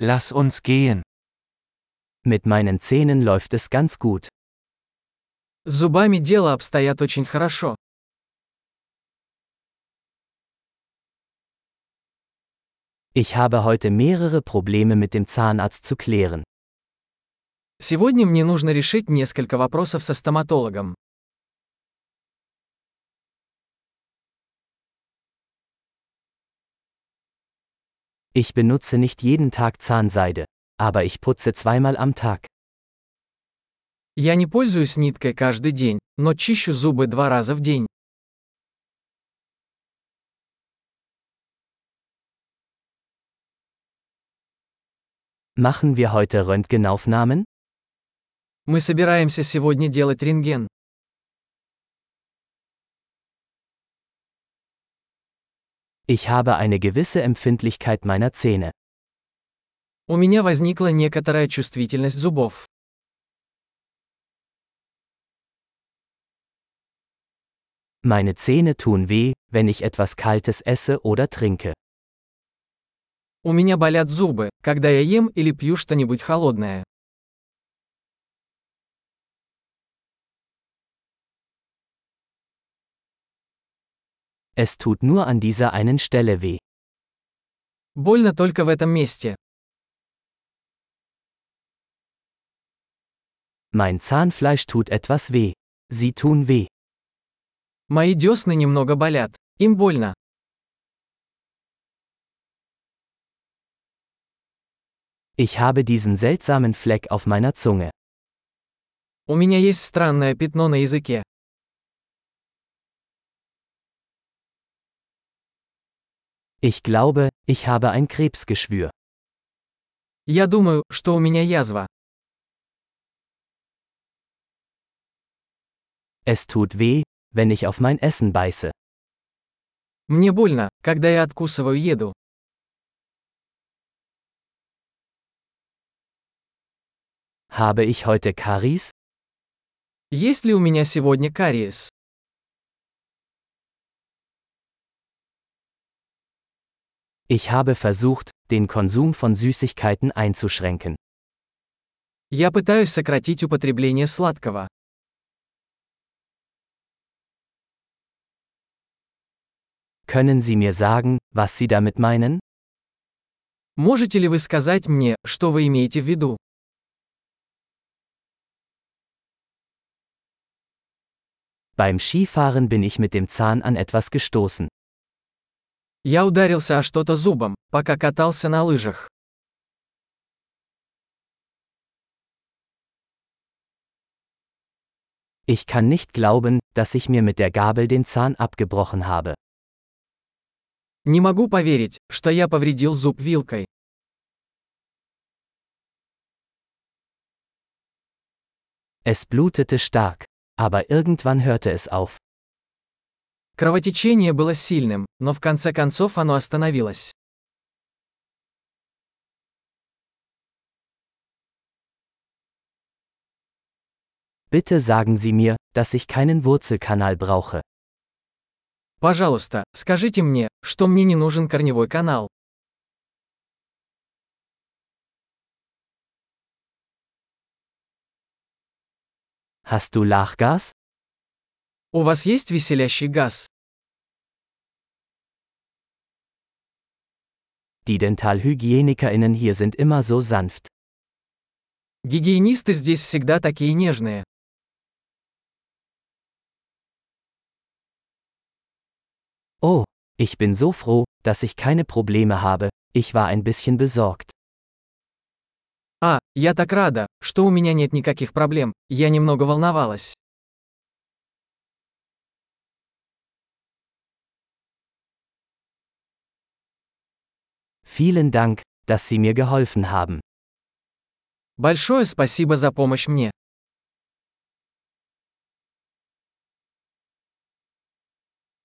Lass uns gehen. Mit meinen Zähnen läuft es ganz gut. С зубами дело обстоят очень хорошо. Ich habe heute mehrere Probleme mit dem Zahnarzt zu klären. Сегодня мне нужно решить несколько вопросов со стоматологом. Ich benutze nicht jeden Tag Zahnseide, aber ich putze zweimal am Tag. Я не пользуюсь ниткой каждый день, но чищу зубы два раза в день. Machen wir heute Röntgenaufnahmen? Мы собираемся сегодня делать рентген. Ich habe eine gewisse Empfindlichkeit meiner Zähne. У меня возникла некоторая чувствительность зубов. Meine Zähne tun weh, wenn ich etwas Kaltes esse oder trinke. У меня болят зубы, когда я ем или пью что-нибудь холодное. Es tut nur an dieser einen Stelle weh. Больно только в этом месте. Mein Zahnfleisch tut etwas weh. Sie tun weh. Мои десны немного болят. Им больно. Ich habe diesen seltsamen Fleck auf meiner Zunge. У меня есть странное пятно на языке. Ich glaube, ich habe ein Krebsgeschwür. Я думаю, что у меня язва. Es tut weh, wenn ich auf mein Essen beiße. Мне больно, когда я откусываю еду. Habe ich heute Karies? Есть ли у меня сегодня кариес? Ich habe versucht, den Konsum von Süßigkeiten einzuschränken. Я пытаюсь сократить употребление сладкого. Können Sie mir sagen, was Sie damit meinen? Можете ли вы сказать мне, что вы имеете в виду? Beim Skifahren bin ich mit dem Zahn an etwas gestoßen. Я ударился о что-то зубом, пока катался на лыжах. Ich kann nicht glauben, dass ich mir mit der Gabel den Zahn abgebrochen habe. Не могу поверить, что я повредил зуб вилкой. Es blutete stark, aber irgendwann hörte es auf. Кровотечение было сильным, но в конце концов оно остановилось. Bitte sagen Sie mir, dass ich keinen Wurzelkanal brauche. Пожалуйста, скажите мне, что мне не нужен корневой канал. Hast du Lachgas? У вас есть веселящий газ? Die DentalhygienikerInnen hier sind immer so sanft. Гигиенисты здесь всегда такие нежные. Oh, ich bin so froh, dass ich keine Probleme habe, ich war ein bisschen besorgt. А, я так рада, что у меня нет никаких проблем, я немного волновалась. Vielen Dank, dass Sie mir geholfen haben. Большое спасибо за помощь мне.